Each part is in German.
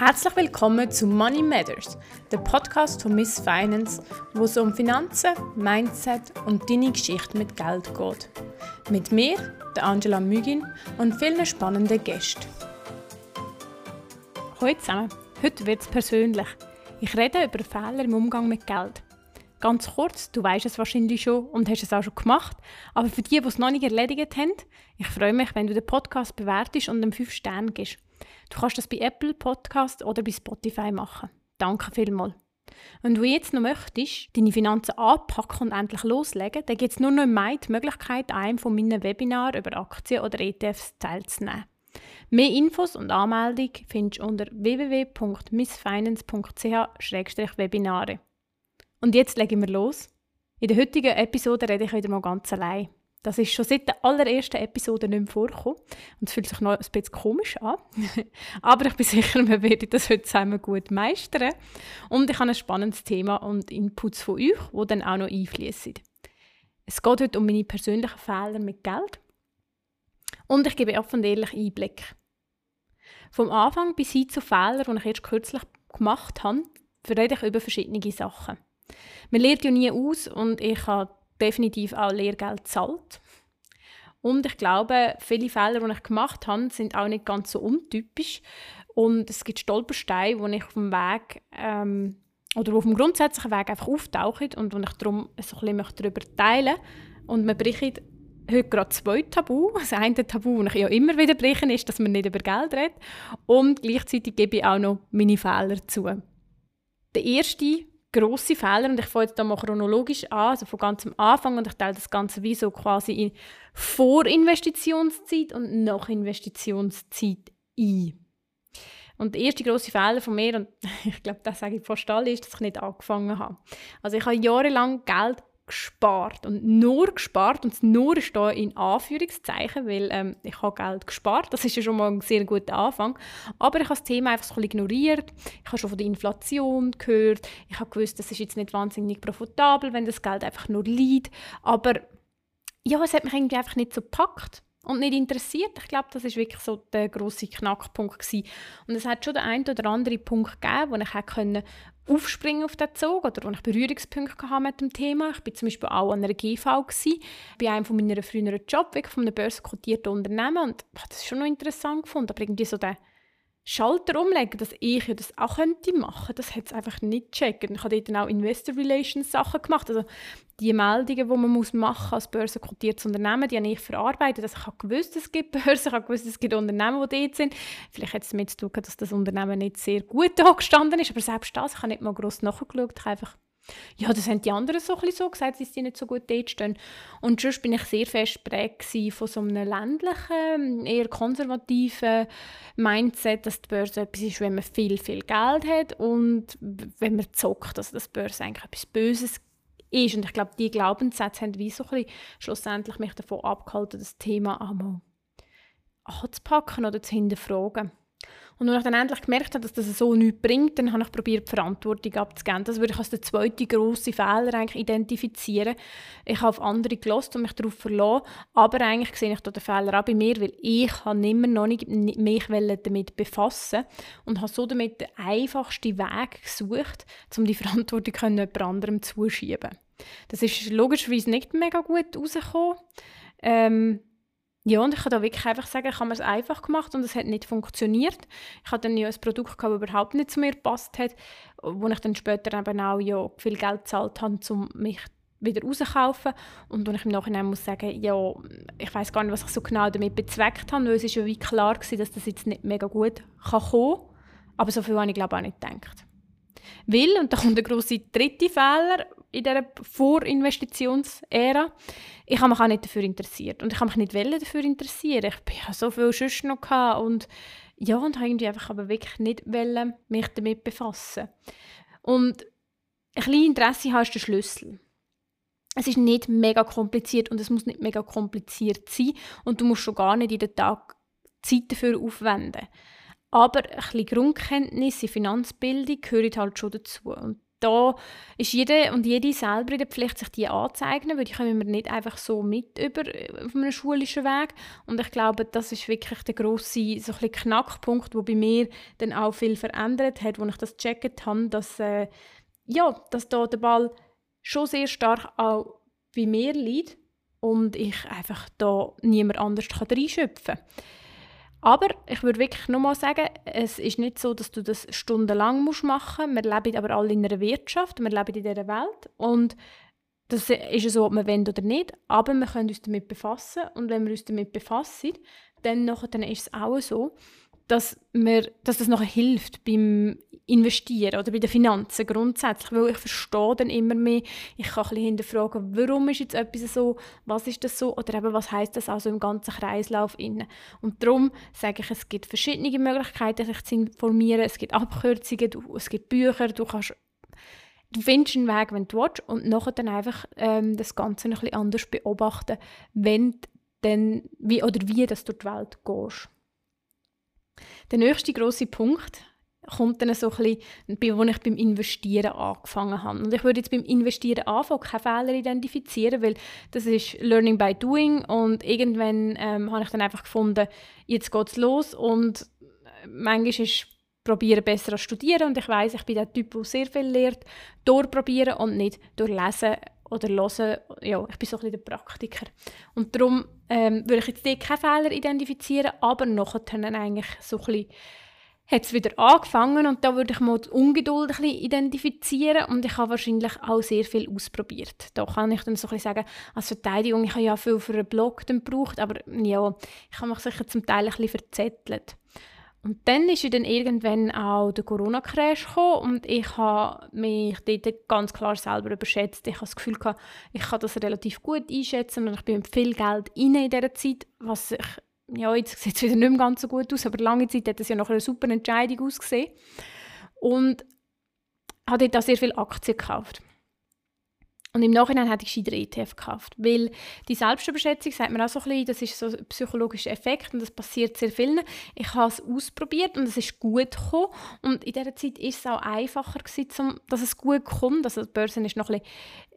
Herzlich willkommen zu Money Matters, der Podcast von Miss Finance, wo es um Finanzen, Mindset und deine Geschichte mit Geld geht. Mit mir, der Angela Mügin und vielen spannenden Gästen. Hallo zusammen, heute wird es persönlich. Ich rede über Fehler im Umgang mit Geld. Ganz kurz, du weißt es wahrscheinlich schon und hast es auch schon gemacht, aber für die, die es noch nicht erledigt haben, ich freue mich, wenn du den Podcast bewertest und ihm 5 Sterne gibst. Du kannst das bei Apple Podcast oder bei Spotify machen. Danke vielmals. Wenn du jetzt noch möchtest, deine Finanzen anpacken und endlich loslegen, dann gibt es nur noch im Mai die Möglichkeit, einem von meinen Webinaren über Aktien oder ETFs teilzunehmen. Mehr Infos und Anmeldung findest du unter www.missfinance.ch-webinare. Und jetzt legen wir los. In der heutigen Episode rede ich wieder mal ganz allein. Das ist schon seit der allerersten Episode nicht mehr vorgekommen. Und es fühlt sich noch ein bisschen komisch an. Aber ich bin sicher, wir werden das heute zusammen gut meistern. Und ich habe ein spannendes Thema und Inputs von euch, die dann auch noch einfließen. Es geht heute um meine persönlichen Fehler mit Geld. Und ich gebe offen und ehrlich Einblick. Vom Anfang bis hin zu Fehlern, die ich erst kürzlich gemacht habe, rede ich über verschiedene Sachen. Man lernt ja nie aus und ich habe definitiv auch Lehrgeld zahlt. Und ich glaube, viele Fehler, die ich gemacht habe, sind auch nicht ganz so untypisch. Und es gibt Stolpersteine, die ich auf dem Weg ähm, oder auf dem grundsätzlichen Weg einfach auftauchen und wo ich darum so ein bisschen darüber teilen möchte. Und wir brechen heute gerade zwei Tabu. Das eine Tabu, das ich ja immer wieder brechen, ist, dass man nicht über Geld redet. Und gleichzeitig gebe ich auch noch meine Fehler zu. Der erste grosse Fehler und ich fange jetzt da mal chronologisch an, also von ganz am Anfang und ich teile das Ganze wie so quasi in Vorinvestitionszeit und Nachinvestitionszeit ein. Und der erste grosse Fehler von mir, und ich glaube, das sage ich fast alle, ist, dass ich nicht angefangen habe. Also ich habe jahrelang Geld gespart und nur gespart. Und das nur ist da in Anführungszeichen, weil ähm, ich habe Geld gespart, das ist ja schon mal ein sehr guter Anfang, aber ich habe das Thema einfach so ein ignoriert, ich habe schon von der Inflation gehört, ich habe gewusst, das ist jetzt nicht wahnsinnig profitabel, wenn das Geld einfach nur liegt, aber ja, es hat mich irgendwie einfach nicht so gepackt und nicht interessiert. Ich glaube, das ist wirklich so der große Knackpunkt gewesen. Und es hat schon den einen oder anderen Punkt gegeben, wo ich können aufspringen auf den Zug oder wo ich Berührungspunkte hatte mit dem Thema. Ich war zum Beispiel auch an einer GV, gewesen, bei einem von meiner früheren Job, weg von einem börsenkotierten Unternehmen und ich das schon noch interessant gefunden, aber irgendwie so der Schalter umlegen, dass ich ja das auch könnte machen, das hat es einfach nicht gecheckt. ich habe dort dann auch Investor Relations Sachen gemacht, also die Meldungen, die man muss machen als börsenkotiertes Unternehmen, die habe ich verarbeitet. Also ich habe gewusst, es gibt Börsen, ich habe gewusst, es gibt Unternehmen, die dort sind. Vielleicht hat es damit zu tun, dass das Unternehmen nicht sehr gut angestanden ist, aber selbst das, ich habe nicht mal gross nachgeschaut, ich habe einfach ja, das haben die anderen so, ein so gesagt, dass sie nicht so gut dort stehen. Und sonst bin ich sehr fest geprägt von so einem ländlichen, eher konservativen Mindset, dass die Börse etwas ist, wenn man viel, viel Geld hat und wenn man zockt, dass das Börse eigentlich etwas Böses ist. Und ich glaube, die Glaubenssätze haben wie so ein bisschen schlussendlich mich davon abgehalten, das Thema einmal anzupacken oder zu hinterfragen. Und als ich dann endlich gemerkt habe, dass das so nichts bringt, dann habe ich probiert, die Verantwortung abzugeben. Das würde ich als den zweiten grossen Fehler eigentlich identifizieren. Ich habe auf andere gelost und mich darauf verlassen, aber eigentlich sehe ich den Fehler auch bei mir, weil ich habe immer noch nicht mich damit befassen und habe so damit den einfachsten Weg gesucht, um die Verantwortung jemand anderem zuschieben. Das ist logischerweise nicht mega gut rausgekommen. Ähm, ja, und ich kann da wirklich einfach sagen, ich habe es einfach gemacht und es hat nicht funktioniert. Ich hatte dann ja ein Produkt, das überhaupt nicht zu mir gepasst hat, wo ich dann später eben auch ja viel Geld gezahlt habe, um mich wieder rauszukaufen. Und wo ich im Nachhinein muss sagen, ja, ich weiß gar nicht, was ich so genau damit bezweckt habe, weil es ist ja wie klar war, dass das jetzt nicht mega gut kann kommen. Aber so viel habe ich glaube auch nicht gedacht. Weil, und da kommt der grosse dritte Fehler, in dieser Vorinvestitionsära. Ich habe mich auch nicht dafür interessiert und ich habe mich nicht dafür interessieren. Ich hatte so viel sonst noch gehabt und ja, und habe irgendwie einfach aber wirklich nicht mich damit befassen. Und ein kleines Interesse hast der Schlüssel. Es ist nicht mega kompliziert und es muss nicht mega kompliziert sein und du musst schon gar nicht in den Tag Zeit dafür aufwenden. Aber ein bisschen Grundkenntnis in Finanzbildung gehört halt schon dazu. Und da ist jeder und jede selber in der Pflicht, sich die anzueignen, weil die kommen wir nicht einfach so mit über auf einem schulischen Weg. Und ich glaube, das ist wirklich der grosse so ein Knackpunkt, der bei mir dann auch viel verändert hat, wo ich das gecheckt habe, dass, äh, ja, dass da der Ball schon sehr stark auch bei mir liegt und ich einfach da niemand anders reinschöpfen kann. Aber ich würde wirklich nochmal sagen, es ist nicht so, dass du das stundenlang machen. Musst. Wir leben aber alle in einer Wirtschaft, wir leben in dieser Welt. Und das ist so, ob wir wollen oder nicht, aber wir können uns damit befassen. Und wenn wir uns damit befassen, dann, nachher, dann ist es auch so, dass, mir, dass das nachher hilft beim Investieren oder bei den Finanzen grundsätzlich, weil ich verstehe dann immer mehr, ich kann ein hinterfragen, warum ist jetzt etwas so, was ist das so oder eben was heißt das also im ganzen Kreislauf inne. Und darum sage ich, es gibt verschiedene Möglichkeiten, sich zu informieren, es gibt Abkürzungen, du, es gibt Bücher, du kannst du findest einen Weg, wenn du willst, und nachher dann einfach ähm, das Ganze noch ein bisschen anders beobachten, wenn dann, wie oder wie das durch die Welt gehst. Der nächste große Punkt kommt dann so ein bisschen, wo ich beim Investieren angefangen habe. Und ich würde jetzt beim Investieren anfangen, keine Fehler identifizieren, weil das ist Learning by Doing. Und irgendwann ähm, habe ich dann einfach gefunden, jetzt geht es los. Und äh, manchmal ist probieren besser zu studieren. Und ich weiß, ich bin der Typ, der sehr viel lernt, durchprobieren und nicht durchlesen oder hören. Ja, ich bin so ein bisschen der Praktiker. Und darum ähm, würde ich jetzt hier keine Fehler identifizieren, aber nachher dann eigentlich so ein bisschen hat es wieder angefangen und da würde ich mal die Ungeduld ein bisschen identifizieren und ich habe wahrscheinlich auch sehr viel ausprobiert. Da kann ich dann so ein bisschen sagen, als Verteidigung, ich habe ja viel für einen Blog gebraucht, aber ja, ich habe mich sicher zum Teil ein bisschen verzettelt. Und dann ist dann irgendwann auch der Corona-Crash gekommen und ich habe mich dort ganz klar selber überschätzt. Ich habe das Gefühl, gehabt, ich kann das relativ gut einschätzen und ich bin mit viel Geld rein in dieser Zeit, was ich, ja, jetzt sieht es wieder nicht mehr ganz so gut aus, aber lange Zeit hat es ja noch eine super Entscheidung ausgesehen. Und habe dort auch sehr viele Aktien gekauft. Und im Nachhinein hätte ich gescheiter ETF gekauft. Weil die Selbstüberschätzung, sagt man auch so ein bisschen, das ist so ein psychologischer Effekt und das passiert sehr vielen. Ich habe es ausprobiert und es ist gut gekommen. Und in dieser Zeit war es auch einfacher, gewesen, dass es gut kommt. Also die Börse ist noch ein bisschen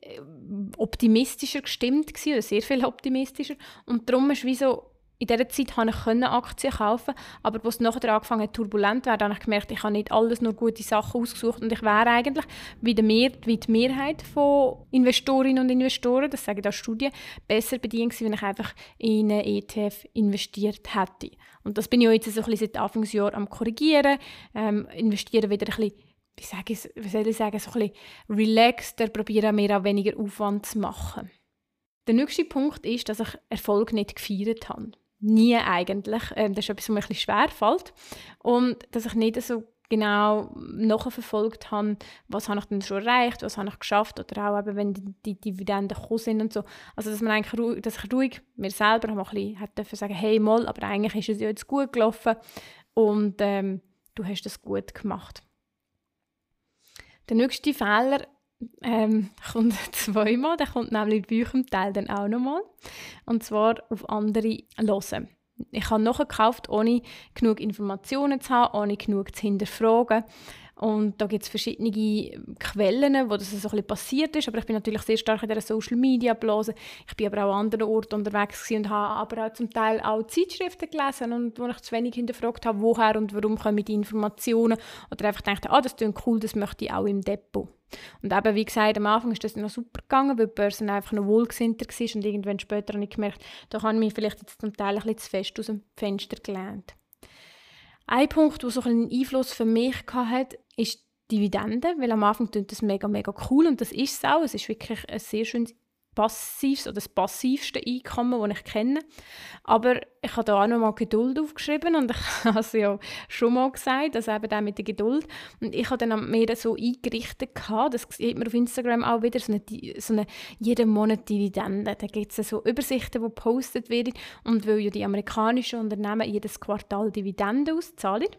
äh, optimistischer gestimmt gewesen, oder sehr viel optimistischer. Und darum ist wie so in dieser Zeit konnte ich Aktien kaufen, aber als es nachher angefangen hat, turbulent zu werden, habe ich gemerkt, ich habe nicht alles nur gute Sachen ausgesucht und ich wäre eigentlich, wie, der Mehr, wie die Mehrheit von Investorinnen und Investoren, das sagen auch Studien, besser bedient gewesen, wenn ich einfach in einen ETF investiert hätte. Und das bin ich jetzt so ein bisschen seit Anfangsjahr am korrigieren, ähm, investieren wieder ein bisschen wie, sage ich, wie soll ich sagen, so ein bisschen relaxter, probieren mehr auch weniger Aufwand zu machen. Der nächste Punkt ist, dass ich Erfolg nicht gefeiert habe nie eigentlich. Ähm, das ist etwas, was mir ein schwer fällt. Und dass ich nicht so genau nachverfolgt habe, was habe ich denn schon erreicht, was habe ich geschafft oder auch eben, wenn die, die Dividenden gekommen sind und so. Also dass, man eigentlich ruhig, dass ich ruhig mir selber ein bisschen dürfen sagen, hey mal, aber eigentlich ist es ja jetzt gut gelaufen und ähm, du hast es gut gemacht. Der nächste Fehler ähm, kommt zweimal. Der kommt nämlich bei euch Teil dann auch nochmal. Und zwar auf andere hören. Ich habe nachher gekauft, ohne genug Informationen zu haben, ohne genug zu hinterfragen. Und da gibt es verschiedene Quellen, wo das so ein bisschen passiert ist. Aber ich bin natürlich sehr stark in der Social Media Blase. Ich bin aber auch an anderen Orten unterwegs und habe aber auch zum Teil auch Zeitschriften gelesen und wo ich zu wenig hinterfragt habe, woher und warum kommen die Informationen. Oder einfach dachte, ah, das klingt cool, das möchte ich auch im Depot. Und eben, wie gesagt, am Anfang ist das noch super gegangen, weil die Börse einfach noch wohlgesinnter war und irgendwann später habe ich gemerkt, da habe ich mich vielleicht jetzt zum Teil ein bisschen zu fest aus dem Fenster gelernt. Ein Punkt, der so einen Einfluss für mich hatte, ist Dividende, weil am Anfang klingt das mega, mega cool und das ist es auch. Es ist wirklich ein sehr schönes passives oder das passivste Einkommen, das ich kenne. Aber ich habe da auch noch mal Geduld aufgeschrieben und ich habe es ja schon mal gesagt, also eben auch mit der Geduld. Und ich habe dann mir so eingerichtet, gehabt, das sieht man auf Instagram auch wieder, so eine, so eine jeden Monat Dividende. Da gibt es so Übersichten, die gepostet werden und weil ja die amerikanischen Unternehmen jedes Quartal Dividende auszahlen,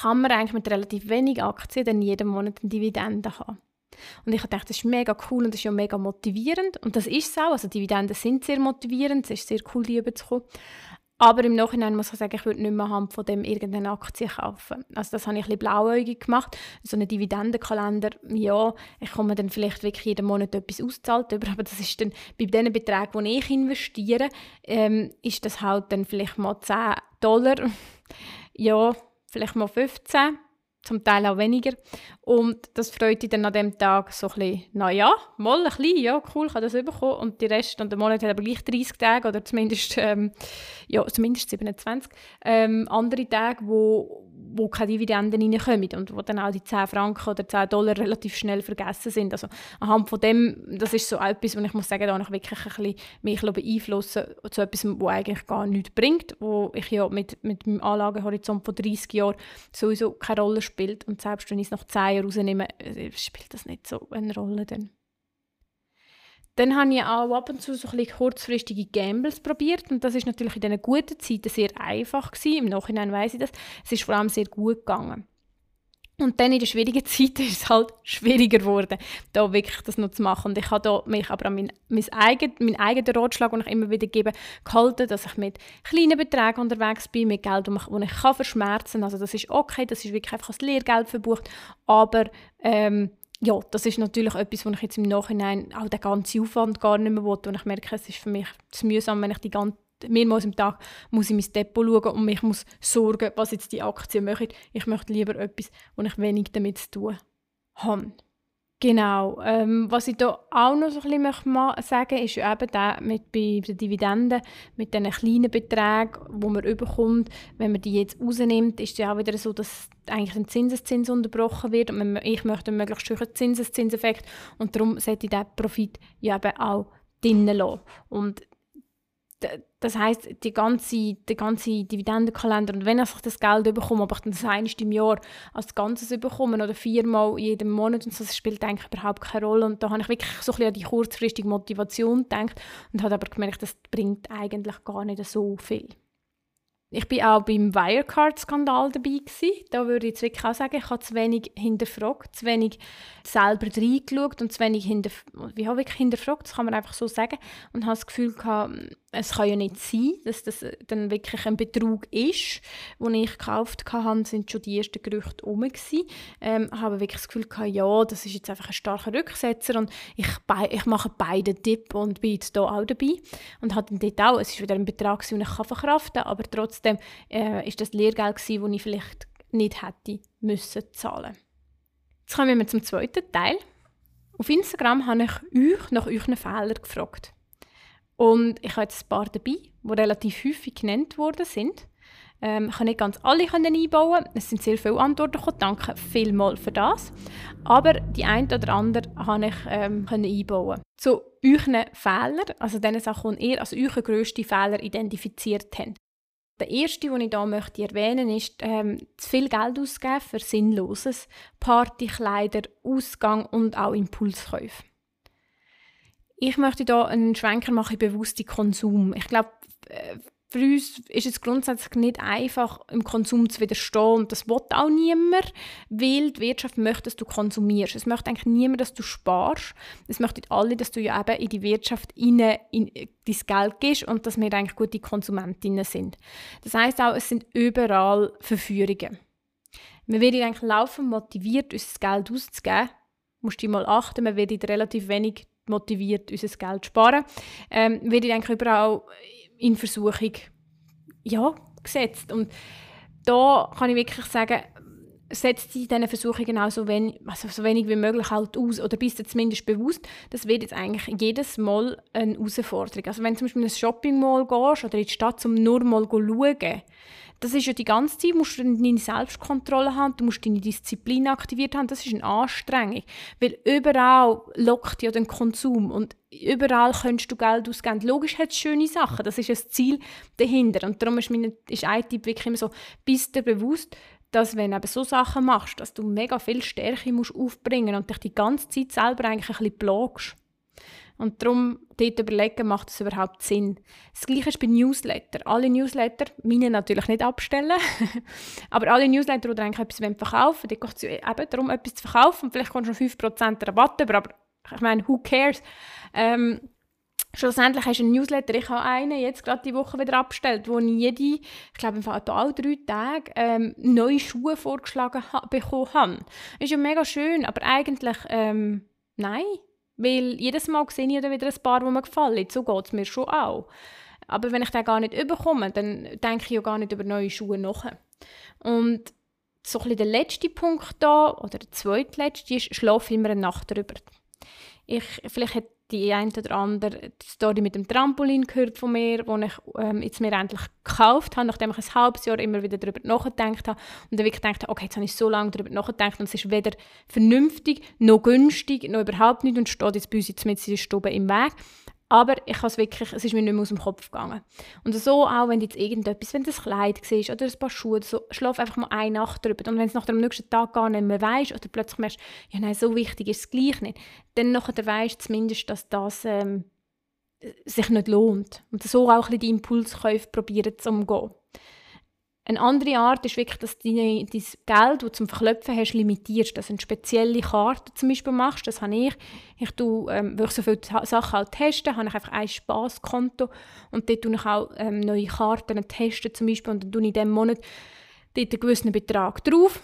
kann man eigentlich mit relativ wenig Aktien dann jeden Monat eine Dividende haben. Und ich dachte, das ist mega cool und das ist ja mega motivierend. Und das ist es auch. Also Dividenden sind sehr motivierend. Es ist sehr cool, die überzukommen. Aber im Nachhinein muss ich sagen, ich würde nicht mehr Hand von dem irgendeine Aktie kaufen. Also das habe ich ein bisschen blauäugig gemacht. So einen Dividendenkalender, ja, ich komme dann vielleicht wirklich jeden Monat etwas auszahlt aber das ist dann bei den Beträgen, die ich investiere, ähm, ist das halt dann vielleicht mal 10 Dollar, ja, vielleicht mal 15 zum Teil auch weniger. Und das freut dich dann an dem Tag so ein bisschen, naja, mal ein bisschen, ja, cool, kann das bekommen. Und die Rest und der Monat hat aber gleich 30 Tage oder zumindest, ähm, ja, zumindest 27 ähm, andere Tage, wo, wo keine Dividenden reinkommen und wo dann auch die 10 Franken oder 10 Dollar relativ schnell vergessen sind. Also anhand von dem, das ist so etwas, wo ich muss sagen, da habe ich wirklich ein bisschen mich beeinflussen zu etwas, was eigentlich gar nichts bringt, wo ich ja mit, mit meinem Anlagehorizont von 30 Jahren sowieso keine Rolle spielt und selbst wenn ich es nach 10 Jahren rausnehme, äh, spielt das nicht so eine Rolle dann. Dann habe ich auch ab und zu so ein kurzfristige Gambles probiert und das ist natürlich in diesen guten Zeiten sehr einfach gewesen. Im Nachhinein weiß ich das. Es ist vor allem sehr gut gegangen. Und dann in der schwierigen Zeit ist es halt schwieriger geworden, da wirklich das noch zu machen. Und ich habe da mich aber an mein, mein eigen, meinen eigenen Ratschlag, den ich immer wieder gebe, gehalten, dass ich mit kleinen Beträgen unterwegs bin, mit Geld, das ich, ich kann verschmerzen kann. Also das ist okay, das ist wirklich einfach das Lehrgeld verbucht, aber ähm, ja, das ist natürlich etwas, wo ich jetzt im Nachhinein auch den ganzen Aufwand gar nicht mehr will. Und ich merke, es ist für mich zu mühsam, wenn ich die ganze mehrmals am Tag muss ich mein Depot schauen und mich muss sorgen, was jetzt die Aktien machen. Ich möchte lieber etwas, wo ich wenig damit zu tun habe. Genau. Ähm, was ich da auch noch so ein bisschen sagen möchte, ist eben der mit bei den Dividenden, mit diesen kleinen Beträgen, die man überkommt. Wenn man die jetzt rausnimmt, ist es ja auch wieder so, dass eigentlich ein Zinseszins unterbrochen wird und ich möchte einen möglichst hohen Zinseszinseffekt und darum sollte ich diesen Profit ja eben auch drinnen lassen. Und das heißt die ganze, der ganze Dividendenkalender und wenn ich das Geld bekomme, ob ich das einst im Jahr als Ganzes bekomme oder viermal jeden Monat und so, das spielt eigentlich überhaupt keine Rolle und da habe ich wirklich so ein bisschen an die kurzfristige Motivation gedacht und habe aber gemerkt, das bringt eigentlich gar nicht so viel. Ich bin auch beim Wirecard-Skandal dabei gewesen. Da würde ich wirklich auch sagen, ich habe zu wenig hinterfragt, zu wenig selber reingeschaut und zu wenig hinterf wie habe ich hinterfragt, das kann man einfach so sagen. Und habe das Gefühl gehabt, es kann ja nicht sein, dass das dann wirklich ein Betrug ist. Als ich gekauft habe, sind schon die ersten Gerüchte herum. Ähm, habe wirklich das Gefühl gehabt, ja, das ist jetzt einfach ein starker Rücksetzer und ich, ich mache beide Tipp und bin jetzt hier auch dabei. Und habe dann dort auch, es ist wieder ein Betrag, den ich verkraften kann, aber trotzdem äh, ist das Lehrgeld das ich vielleicht nicht hätte müssen zahlen. Jetzt kommen wir zum zweiten Teil. Auf Instagram habe ich euch nach euren Fehlern gefragt. Und ich habe jetzt ein paar dabei, die relativ häufig genannt worden sind. Ähm, ich kann nicht ganz alle können einbauen. Es sind sehr viele Antworten gekommen. Danke vielmals für das. Aber die eine oder andere habe ich ähm, können einbauen. Zu euren Fehlern, also den Sachen, die ihr als eure grössten Fehler identifiziert habt. Der erste, den ich hier möchte erwähnen möchte, ist, ähm, zu viel Geld ausgeben für Sinnloses. Party, Kleider, Ausgang und auch Impulskäufe. Ich möchte hier einen Schwenker machen in bewussten Konsum. Ich glaube, äh, für uns ist es grundsätzlich nicht einfach, im Konsum zu widerstehen. Und das will auch niemand, weil die Wirtschaft möchte, dass du konsumierst. Es möchte eigentlich niemand, dass du sparst. Es möchten alle, dass du ja eben in die Wirtschaft in, in dein Geld gibst und dass wir eigentlich gute Konsumentinnen sind. Das heißt auch, es sind überall Verführungen. Wir werden eigentlich laufend motiviert, unser Geld auszugeben. Du musst du mal achten, man wird relativ wenig motiviert, unser Geld zu sparen, ähm, wird eigentlich überall in Versuchung ja, gesetzt. Und da kann ich wirklich sagen, setzt sie diesen Versuchungen auch so wenig, also so wenig wie möglich halt aus oder bist du zumindest bewusst, das wird jetzt eigentlich jedes Mal eine Herausforderung. Also wenn du zum Beispiel in ein Shopping Mall gehst oder in die Stadt, um nur mal zu schauen, das ist ja die ganze Zeit, musst du deine Selbstkontrolle haben, du musst deine Disziplin aktiviert haben, das ist eine Anstrengung, weil überall lockt ja den Konsum und überall könntest du Geld ausgeben. Logisch hat es schöne Sachen, das ist das Ziel dahinter und darum ist, meine, ist ein Tipp wirklich immer so, bist dir bewusst, dass wenn du eben so Sachen machst, dass du mega viel Stärke musst aufbringen und dich die ganze Zeit selber eigentlich ein bisschen plagst. Und darum dort überlegen, macht es überhaupt Sinn. Das Gleiche ist bei Newsletter. Alle Newsletter, meine natürlich nicht abstellen, aber alle Newsletter, die eigentlich etwas verkaufen wollen, geht es eben darum, etwas zu verkaufen. Vielleicht kommst du noch 5% Rabatt aber ich meine, who cares? Ähm, Schlussendlich hast du einen Newsletter, ich habe einen jetzt gerade die Woche wieder abgestellt, wo ich jede, ich glaube im Fall alle drei Tage, ähm, neue Schuhe vorgeschlagen ha bekommen habe. Ist ja mega schön, aber eigentlich, ähm, nein. Weil jedes Mal sehe ich wieder ein paar, die mir gefallen. So geht es mir schon auch. Aber wenn ich den gar nicht überkomme, dann denke ich ja gar nicht über neue Schuhe nach. Und so ein der letzte Punkt da, oder der zweitletzte, ist, schlafe immer eine Nacht drüber. Ich, vielleicht hat die eine oder andere Story mit dem Trampolin gehört von mir, wo ich ähm, jetzt mir endlich gekauft habe, nachdem ich ein halbes Jahr immer wieder darüber nachgedacht habe und dann wirklich gedacht habe, okay, jetzt habe ich so lange darüber nachgedacht und es ist weder vernünftig, noch günstig, noch überhaupt nicht und steht jetzt bei uns jetzt mit in der Stube im Weg. Aber ich es wirklich, es ist mir nicht mehr aus dem Kopf gegangen. Und so auch, wenn jetzt irgendetwas, wenn ein Kleid siehst oder ein paar Schuhe, so, schlaf einfach mal eine Nacht drüber. Und wenn es nach dem nächsten Tag gar nicht mehr weißt oder plötzlich merkst, ja nein, so wichtig ist es gleich nicht, dann nachher weißt du zumindest, dass das ähm, sich nicht lohnt. Und so auch ein bisschen die Impulskäufe probieren zu umgehen. Eine andere Art ist wirklich, dass du dein Geld, das du zum Verklopfen hast, limitierst. Dass du eine spezielle Karte zum Beispiel machst. Das habe ich. Ich tue, ähm, weil ich so viele Sachen auch teste, habe ich einfach ein Spaßkonto und dort tue ich auch ähm, neue Karten testen zum Beispiel und dann tue ich in diesem Monat dort einen gewissen Betrag drauf.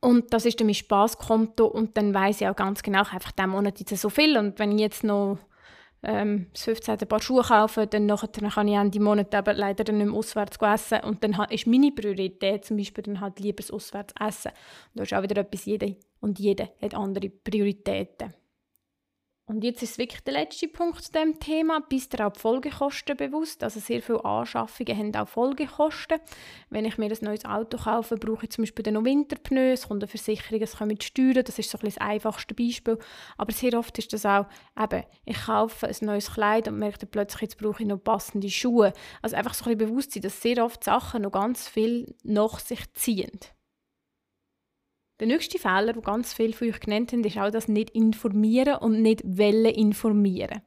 Und das ist dann mein Spaßkonto und dann weiß ich auch ganz genau, einfach diesen Monat jetzt so viel und wenn ich jetzt noch ähm, das 15. Paar Schuhe kaufen, dann, nachher, kann ich Ende Monat eben leider nicht mehr auswärts essen. Und dann ist meine Priorität zum Beispiel dann halt lieber das auswärts essen. Und da ist auch wieder etwas, jeder und jeder hat andere Prioritäten. Und jetzt ist wirklich der letzte Punkt zu diesem Thema. Bist du auch die Folgekosten bewusst? Also sehr viele Anschaffungen haben auch Folgekosten. Wenn ich mir ein neues Auto kaufe, brauche ich zum Beispiel dann noch Winterpneu, es kommt eine Versicherung, es kommen Steuern, das ist so ein das einfachste Beispiel. Aber sehr oft ist das auch, eben, ich kaufe ein neues Kleid und merke dann plötzlich, jetzt brauche ich noch passende Schuhe. Also einfach so ein bisschen bewusst sein, dass sehr oft Sachen noch ganz viel nach sich ziehen. Der nächste Fehler, den ganz viele von euch genannt haben, ist auch das nicht informieren und nicht wollen informieren.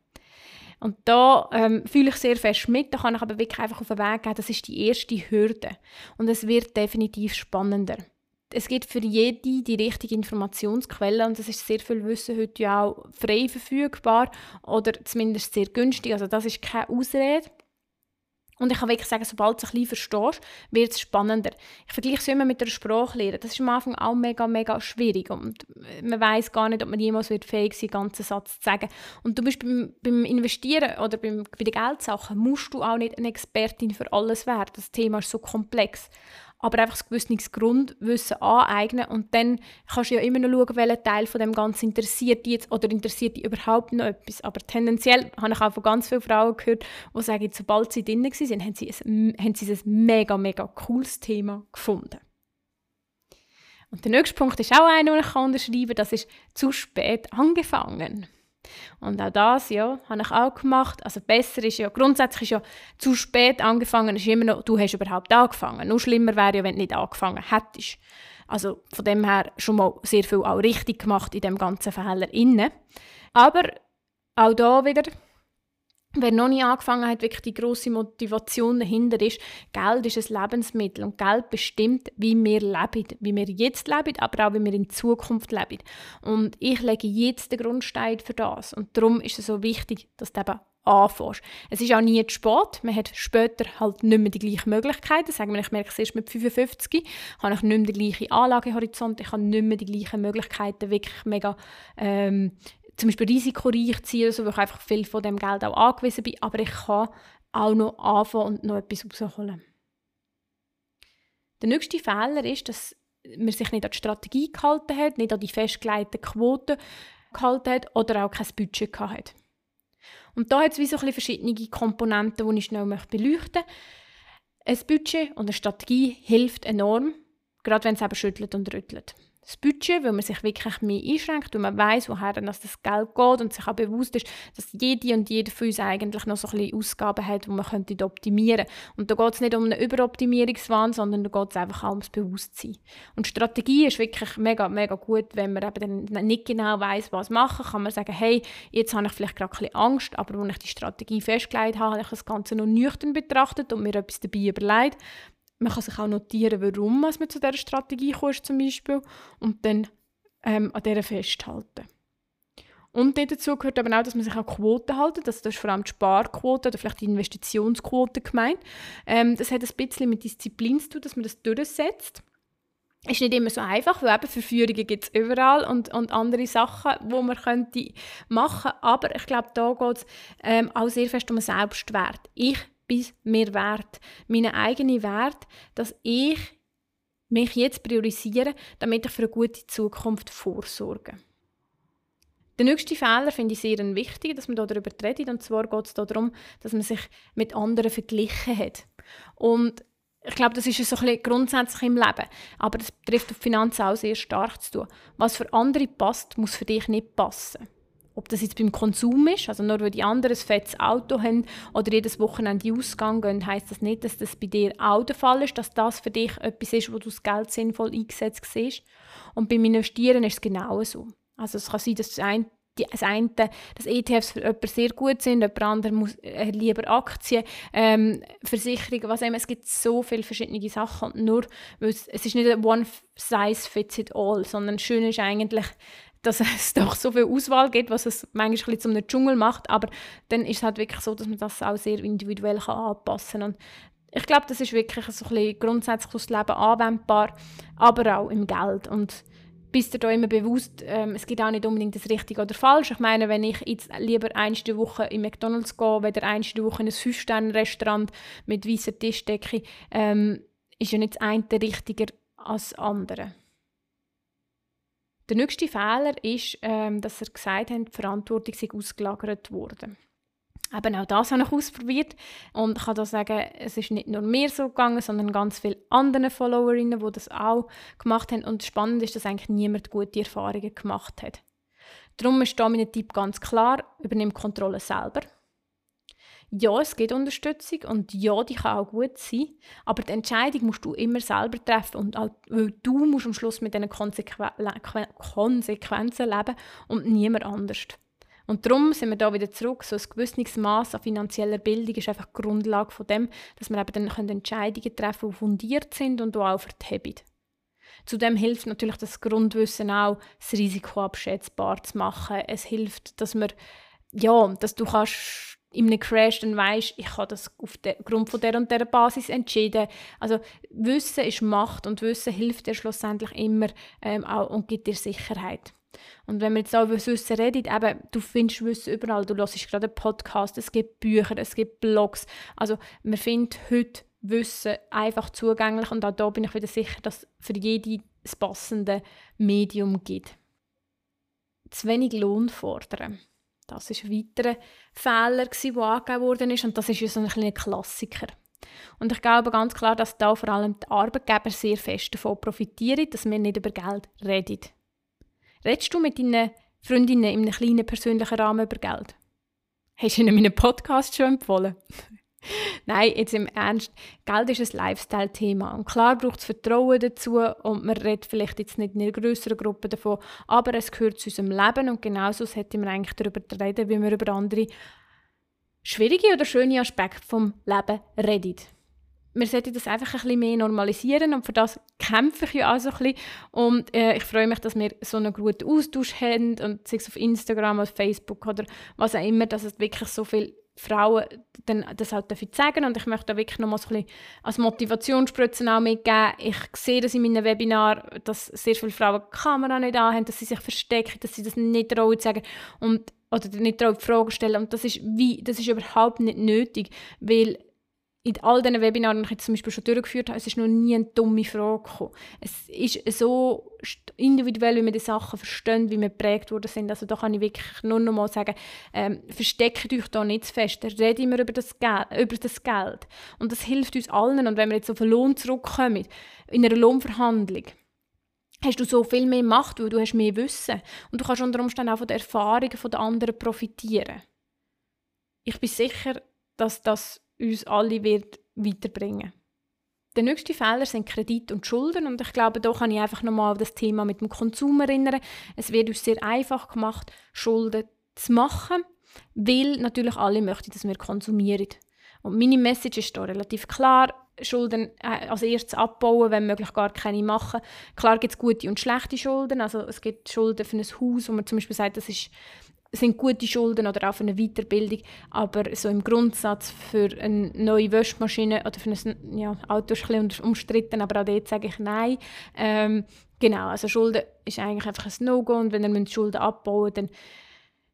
Und da ähm, fühle ich sehr fest mit, da kann ich aber wirklich einfach auf den Weg gehen, das ist die erste Hürde. Und es wird definitiv spannender. Es gibt für jede die richtige Informationsquelle und das ist sehr viel Wissen heute ja auch frei verfügbar oder zumindest sehr günstig. Also das ist keine Ausrede. Und ich kann wirklich sagen, sobald du es ein bisschen verstehst, wird es spannender. Ich vergleiche es immer mit der Sprachlehre. Das ist am Anfang auch mega, mega schwierig. Und man weiß gar nicht, ob man jemals wird fähig sein, einen ganzen Satz zu sagen. Und du bist beim, beim Investieren oder beim, bei den Geldsachen, musst du auch nicht eine Expertin für alles werden. Das Thema ist so komplex aber einfach ein gewisses Grundwissen aneignen und dann kannst du ja immer noch schauen, welcher Teil von dem Ganzen interessiert dich jetzt oder interessiert dich überhaupt noch etwas. Aber tendenziell habe ich auch von ganz vielen Frauen gehört, die sagen, sobald sie drin waren, haben sie, ein, haben sie ein mega, mega cooles Thema gefunden. Und der nächste Punkt ist auch einer, den ich unterschreiben kann, das ist zu spät angefangen. Und auch das, ja, habe ich auch gemacht. Also besser ist ja, grundsätzlich ist ja zu spät angefangen, ist immer noch, du hast überhaupt angefangen. Noch schlimmer wäre ja, wenn du nicht angefangen hättest. Also von dem her schon mal sehr viel auch richtig gemacht in dem ganzen inne. Aber auch da wieder, Wer noch nie angefangen hat, wirklich die große Motivation dahinter ist, Geld ist ein Lebensmittel und Geld bestimmt, wie wir leben, wie wir jetzt leben, aber auch wie wir in Zukunft leben. Und ich lege jetzt den Grundstein für das und darum ist es so wichtig, dass du eben anfängst. Es ist auch nie zu spät. Man hat später halt nicht mehr die gleichen Möglichkeiten. Sagen wir, ich merke es erst mit 55, habe ich nicht mehr den gleichen Anlagehorizont, ich habe nicht mehr die gleichen Möglichkeiten, wirklich mega ähm, zum Beispiel risikoreich ziehen, also wo ich einfach viel von dem Geld auch angewiesen bin, aber ich kann auch noch anfangen und noch etwas rausholen. Der nächste Fehler ist, dass man sich nicht an die Strategie gehalten hat, nicht an die festgelegten Quoten gehalten hat oder auch kein Budget gehabt hat. Und da hat es wie so ein verschiedene Komponenten, die ich schnell beleuchten möchte. Ein Budget und eine Strategie hilft enorm, gerade wenn es eben schüttelt und rüttelt das Budget, weil man sich wirklich mehr einschränkt und man weiß, woher dann das Geld geht und sich auch bewusst ist, dass jede und jeder von uns eigentlich noch so ein bisschen Ausgaben hat, die man könnte optimieren Und da geht es nicht um einen Überoptimierungswahn, sondern da geht es einfach auch ums Bewusstsein. Und Strategie ist wirklich mega, mega gut, wenn man eben dann nicht genau weiß, was machen, kann man sagen, hey, jetzt habe ich vielleicht gerade ein bisschen Angst, aber als ich die Strategie festgelegt habe, habe ich das Ganze noch nüchtern betrachtet und mir etwas dabei überlegt man kann sich auch notieren, warum man zu dieser Strategie kommt, zum Beispiel, und dann ähm, an dieser festhalten. Und dazu gehört aber auch, dass man sich an Quoten hält. Das, das ist vor allem die Sparquote oder vielleicht die Investitionsquote gemeint. Ähm, das hat ein bisschen mit Disziplin zu tun, dass man das durchsetzt. Ist nicht immer so einfach, weil eben Verführungen gibt es überall und, und andere Sachen, wo man könnte machen Aber ich glaube, da geht es ähm, auch sehr fest um Selbstwert. Ich bin mir wert. Meinen eigenen Wert, dass ich mich jetzt priorisiere, damit ich für eine gute Zukunft vorsorge. Der nächste Fehler finde ich sehr wichtig, dass man darüber redet. Und zwar geht es darum, dass man sich mit anderen verglichen hat. Und ich glaube, das ist so ein bisschen grundsätzlich im Leben. Aber das betrifft auf Finanzen auch sehr stark zu tun. Was für andere passt, muss für dich nicht passen. Ob das jetzt beim Konsum ist, also nur weil die anderen ein fettes Auto haben oder jedes Wochenende Ausgang gehen, heisst das nicht, dass das bei dir auch der Fall ist, dass das für dich etwas ist, wo du das Geld sinnvoll eingesetzt siehst. Und beim Investieren ist es genau so. Also es kann sein, dass das eine, das eine dass ETFs für jemanden sehr gut sind, jemand anderes muss äh, lieber Aktien, ähm, Versicherungen, was immer. Es gibt so viele verschiedene Sachen nur, es, es ist nicht ein one size fits it all, sondern schön ist eigentlich, dass es doch so viel Auswahl gibt, was es manchmal ein zu einem Dschungel macht, aber dann ist es halt wirklich so, dass man das auch sehr individuell kann anpassen kann. Ich glaube, das ist wirklich so ein bisschen grundsätzlich aufs Leben anwendbar, aber auch im Geld. Und bist du da immer bewusst, ähm, es gibt auch nicht unbedingt das Richtige oder Falsch. Ich meine, wenn ich jetzt lieber eine Woche in McDonalds gehe, weder eine Woche in ein Fünf-Sterne-Restaurant mit weißer Tischdecke, ähm, ist ja nicht das eine richtiger als das andere. Der nächste Fehler ist, ähm, dass er gesagt hat, die Verantwortung sei ausgelagert worden. Eben auch das habe ich ausprobiert und ich kann da sagen, es ist nicht nur mir so gegangen, sondern ganz viele andere Followerinnen, die das auch gemacht haben. Und spannend ist, dass eigentlich niemand gute Erfahrungen gemacht hat. Darum ist da mein Tipp ganz klar, übernimm Kontrolle selber. Ja, es gibt Unterstützung und ja, die kann auch gut sein, aber die Entscheidung musst du immer selber treffen und auch, weil du musst am Schluss mit diesen Konsequen Konsequenzen leben und niemand anders. Und darum sind wir da wieder zurück. So ein gewisses Maß an finanzieller Bildung ist einfach die Grundlage von dem, dass wir eben dann Entscheidungen treffen können, die fundiert sind und auch verheben. Zudem hilft natürlich das Grundwissen auch, das Risiko abschätzbar zu machen. Es hilft, dass man, ja, dass du kannst in einem Crash dann weißt, ich habe das aufgrund von der und der Basis entschieden. Also Wissen ist Macht und Wissen hilft dir schlussendlich immer ähm, auch und gibt dir Sicherheit. Und wenn wir jetzt auch über Wissen reden, eben, du findest Wissen überall. Du hörst gerade einen Podcast, es gibt Bücher, es gibt Blogs. Also man findet heute Wissen einfach zugänglich und auch da bin ich wieder sicher, dass für jede das passende Medium gibt. Zu wenig Lohn fordern. Das war ein weiterer Fehler, der angegeben ist und das ist ja so ein kleiner Klassiker. Und ich glaube ganz klar, dass da vor allem die Arbeitgeber sehr fest davon profitieren, dass wir nicht über Geld reden. Redest du mit deinen Freundinnen in einem kleinen persönlichen Rahmen über Geld? Hast du ihnen meinen Podcast schon empfohlen? Nein, jetzt im Ernst, Geld ist ein Lifestyle-Thema und klar braucht es Vertrauen dazu und man redet vielleicht jetzt nicht in einer größeren Gruppe davon, aber es gehört zu unserem Leben und genauso sollten wir eigentlich darüber reden, wie wir über andere schwierige oder schöne Aspekte vom Leben reden wir sollten das einfach ein bisschen mehr normalisieren und für das kämpfe ich ja auch so ein bisschen. Und äh, ich freue mich, dass wir so einen guten Austausch haben und sei es auf Instagram, auf Facebook oder was auch immer, dass es wirklich so viele Frauen dann das halt dafür sagen und ich möchte da wirklich nochmal so ein bisschen als Motivationsspritzen auch mitgeben. Ich sehe das in meinen Webinaren, dass sehr viele Frauen die Kamera nicht anhaben, dass sie sich verstecken, dass sie das nicht trauen sagen und, oder nicht trauen Fragen stellen und das ist, wie, das ist überhaupt nicht nötig, weil in all diesen Webinaren, die ich zum Beispiel schon durchgeführt habe, es ist noch nie eine dumme Frage gekommen. Es ist so individuell, wie wir die Sachen verstehen, wie wir geprägt worden sind. Also da kann ich wirklich nur noch mal sagen, ähm, versteckt euch da nicht zu fest. Redet immer über das, Geld, über das Geld. Und das hilft uns allen. Und wenn wir jetzt auf den Lohn zurückkommen, in einer Lohnverhandlung, hast du so viel mehr Macht, weil du hast mehr Wissen. Und du kannst unter Umständen auch von den Erfahrungen der anderen profitieren. Ich bin sicher, dass das uns alle wird weiterbringen der nächste Fehler sind Kredit und Schulden und ich glaube, da kann ich einfach nochmal das Thema mit dem Konsum erinnern. Es wird uns sehr einfach gemacht, Schulden zu machen, weil natürlich alle möchten, dass wir konsumieren. Und meine Message ist da relativ klar. Schulden äh, als erstes abbauen, wenn möglich gar keine machen. Klar gibt es gute und schlechte Schulden. Also es gibt Schulden für ein Haus, wo man zum Beispiel sagt, das ist sind gute Schulden oder auch für eine Weiterbildung, aber so im Grundsatz für eine neue Wäschmaschine oder für ein ja, Auto ist ein bisschen umstritten, aber auch dort sage ich nein. Ähm, genau, also Schulden ist eigentlich einfach ein No-Go und wenn ihr Schulden abbauen dann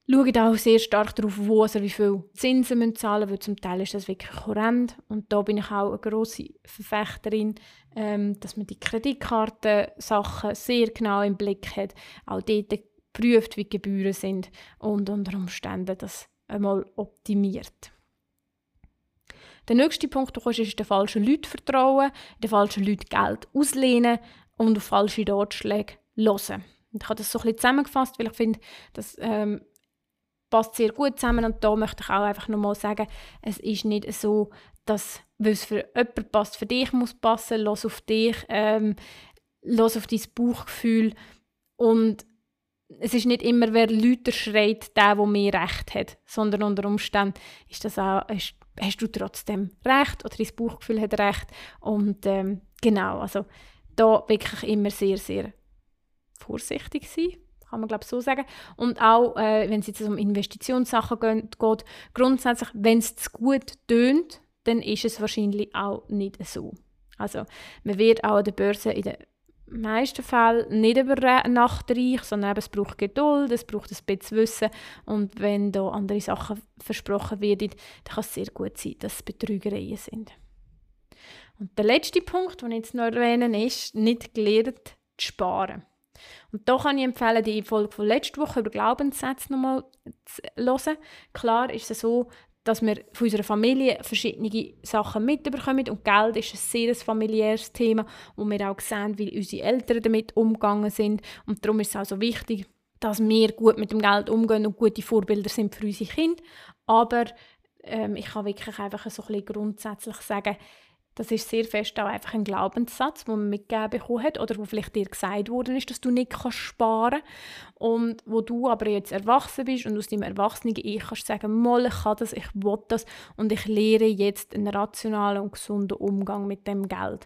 schaut auch sehr stark darauf, wo oder wie viel Zinsen müssen zahlen weil zum Teil ist das wirklich horrend. Und da bin ich auch eine grosse Verfechterin, ähm, dass man die Kreditkarten-Sachen sehr genau im Blick hat. Auch dort prüft, wie die Gebühren sind und unter Umständen das einmal optimiert. Der nächste Punkt, du ist den falschen Leuten vertrauen, den falschen Leuten Geld auslehnen und auf falsche Ratschläge hören. Und ich habe das so ein bisschen zusammengefasst, weil ich finde, dass ähm, passt sehr gut zusammen und da möchte ich auch einfach nochmal sagen, es ist nicht so, dass weil es für jemanden passt, für dich muss passen, los auf dich, ähm, los auf dein Bauchgefühl und es ist nicht immer, wer Leute schreit, der, der mehr Recht hat, sondern unter Umständen ist das auch, ist, hast du trotzdem Recht oder dein Bauchgefühl hat Recht und ähm, genau, also da wirklich immer sehr, sehr vorsichtig sein kann man glaube so sagen. Und auch, äh, wenn es jetzt um Investitionssachen geht, grundsätzlich, wenn es zu gut tönt, dann ist es wahrscheinlich auch nicht so. Also man wird auch an der Börse in den meisten Fällen nicht über Nacht reich, sondern eben, es braucht Geduld, es braucht ein bisschen Wissen und wenn da andere Sachen versprochen werden, dann kann es sehr gut sein, dass es Betrügereien sind. Und der letzte Punkt, den ich jetzt noch erwähne, ist, nicht gelernt zu sparen. Und da kann ich empfehlen, die Folge von letzter Woche über Glaubenssätze nochmal zu hören. Klar ist es so, dass wir von unserer Familie verschiedene Sachen mitbekommen und Geld ist ein sehr familiäres Thema, wo wir auch sehen, wie unsere Eltern damit umgegangen sind. Und darum ist es auch so wichtig, dass wir gut mit dem Geld umgehen und gute Vorbilder sind für unsere Kinder, aber ähm, ich kann wirklich einfach so ein bisschen grundsätzlich sagen, das ist sehr fest auch einfach ein Glaubenssatz, den man mitgegeben bekommen hat oder wo vielleicht dir gesagt worden ist, dass du nicht kannst sparen und wo du aber jetzt erwachsen bist und aus deinem erwachsenen Ich kannst sagen, mal, ich kann das, ich will das und ich lehre jetzt einen rationalen und gesunden Umgang mit dem Geld.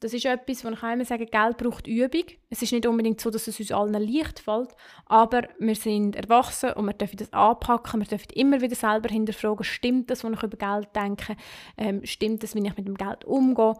Das ist etwas, wo ich immer sage, Geld braucht Übung. Es ist nicht unbedingt so, dass es uns allen leicht fällt, aber wir sind erwachsen und wir dürfen das anpacken, wir dürfen immer wieder selber hinterfragen, stimmt das, was ich über Geld denke, ähm, stimmt das, wie ich mit dem Geld umgehe?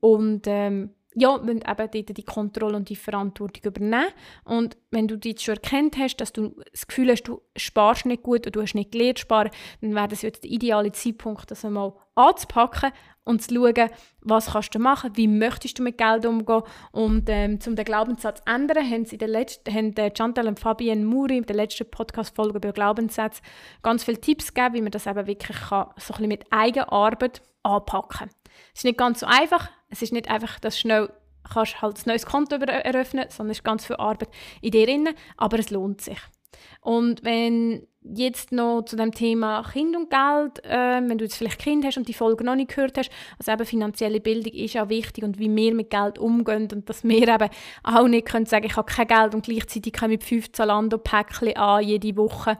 Und ähm, ja, müssen eben dort die Kontrolle und die Verantwortung übernehmen. Und wenn du dich schon erkannt hast, dass du das Gefühl hast, du sparst nicht gut oder du hast nicht gelernt sparen, dann wäre das jetzt der ideale Zeitpunkt, das einmal anzupacken und zu schauen, was kannst du machen, wie möchtest du mit Geld umgehen. Und ähm, um den Glaubenssatz zu ändern, haben, sie in der letzten, haben äh, Chantal und Fabienne Muri in der letzten Podcast-Folge über Glaubenssätze ganz viele Tipps gegeben, wie man das eben wirklich kann, so ein bisschen mit Eigenarbeit anpacken Es ist nicht ganz so einfach. Es ist nicht einfach, dass schnell kannst halt ein neues Konto eröffnen, sondern es ist ganz viel Arbeit in dir drin, aber es lohnt sich. Und wenn jetzt noch zu dem Thema Kind und Geld, äh, wenn du jetzt vielleicht Kind hast und die Folge noch nicht gehört hast, also eben finanzielle Bildung ist auch wichtig und wie wir mit Geld umgehen und dass wir eben auch nicht können sagen, ich habe kein Geld und gleichzeitig komme ich fünf Zalando-Päckchen an jede Woche.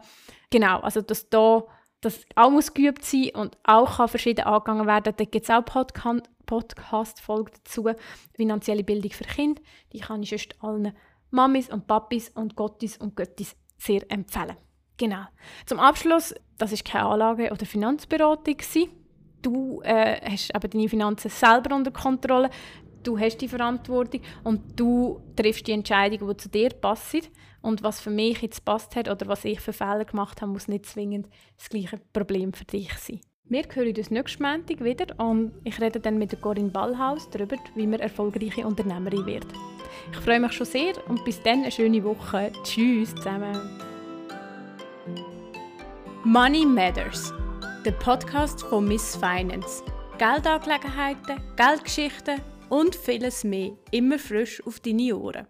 Genau, also dass da das auch muss geübt sein und auch kann verschieden angegangen werden. Da gibt es auch Podcast-Folgen dazu, finanzielle Bildung für Kinder. Die kann ich sonst allen Mamis und Papis und Gottis und Göttis sehr empfehlen. Genau. Zum Abschluss, das ist keine Anlage- oder Finanzberatung. Du äh, hast eben deine Finanzen selber unter Kontrolle. Du hast die Verantwortung und du triffst die Entscheidung, die zu dir passt. Und was für mich jetzt passt hat oder was ich für Fehler gemacht habe, muss nicht zwingend das gleiche Problem für dich sein. Wir hören uns nächsten Montag wieder und ich rede dann mit Corinne Ballhaus darüber, wie man erfolgreiche Unternehmerin wird. Ich freue mich schon sehr und bis dann eine schöne Woche. Tschüss zusammen. Money Matters, der Podcast von Miss Finance. Geldangelegenheiten, Geldgeschichten und vieles mehr immer frisch auf deine Ohren.